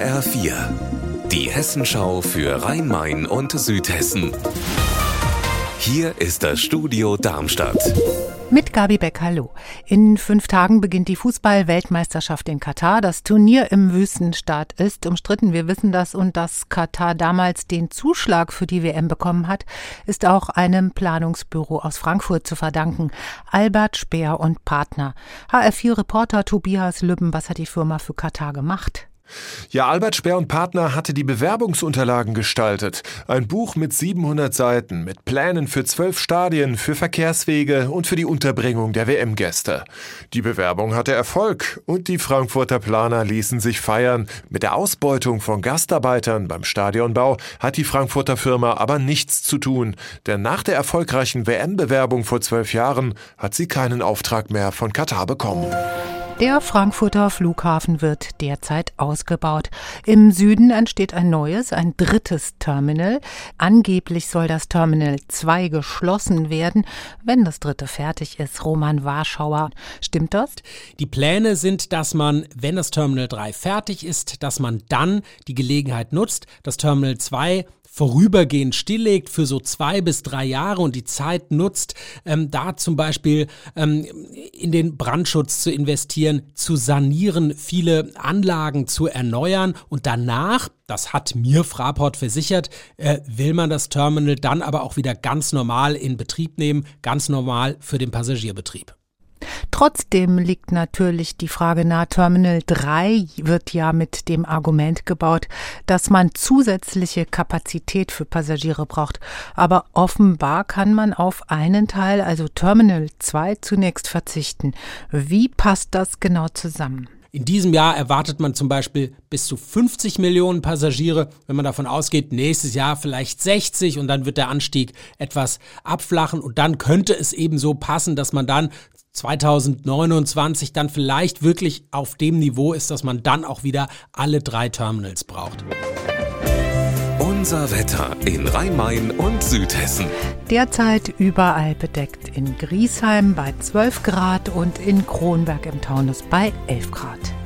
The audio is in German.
HR4, die Hessenschau für Rhein-Main und Südhessen. Hier ist das Studio Darmstadt. Mit Gabi Beck, hallo. In fünf Tagen beginnt die Fußball-Weltmeisterschaft in Katar. Das Turnier im Wüstenstaat ist umstritten. Wir wissen das und dass Katar damals den Zuschlag für die WM bekommen hat, ist auch einem Planungsbüro aus Frankfurt zu verdanken. Albert Speer und Partner. HR4-Reporter Tobias Lübben, was hat die Firma für Katar gemacht? Ja, Albert Speer und Partner hatte die Bewerbungsunterlagen gestaltet. Ein Buch mit 700 Seiten, mit Plänen für zwölf Stadien, für Verkehrswege und für die Unterbringung der WM-Gäste. Die Bewerbung hatte Erfolg und die Frankfurter Planer ließen sich feiern. Mit der Ausbeutung von Gastarbeitern beim Stadionbau hat die Frankfurter Firma aber nichts zu tun, denn nach der erfolgreichen WM-Bewerbung vor zwölf Jahren hat sie keinen Auftrag mehr von Katar bekommen. Der Frankfurter Flughafen wird derzeit ausgebaut. Im Süden entsteht ein neues, ein drittes Terminal. Angeblich soll das Terminal 2 geschlossen werden, wenn das dritte fertig ist. Roman Warschauer. Stimmt das? Die Pläne sind, dass man, wenn das Terminal 3 fertig ist, dass man dann die Gelegenheit nutzt, das Terminal 2 vorübergehend stilllegt für so zwei bis drei Jahre und die Zeit nutzt, ähm, da zum Beispiel ähm, in den Brandschutz zu investieren, zu sanieren, viele Anlagen zu erneuern und danach, das hat mir Fraport versichert, äh, will man das Terminal dann aber auch wieder ganz normal in Betrieb nehmen, ganz normal für den Passagierbetrieb. Trotzdem liegt natürlich die Frage nahe, Terminal 3 wird ja mit dem Argument gebaut, dass man zusätzliche Kapazität für Passagiere braucht. Aber offenbar kann man auf einen Teil, also Terminal 2, zunächst verzichten. Wie passt das genau zusammen? In diesem Jahr erwartet man zum Beispiel bis zu 50 Millionen Passagiere. Wenn man davon ausgeht, nächstes Jahr vielleicht 60 und dann wird der Anstieg etwas abflachen und dann könnte es eben so passen, dass man dann 2029 dann vielleicht wirklich auf dem Niveau ist, dass man dann auch wieder alle drei Terminals braucht. Unser Wetter in Rhein-Main und Südhessen. Derzeit überall bedeckt. In Griesheim bei 12 Grad und in Kronberg im Taunus bei 11 Grad.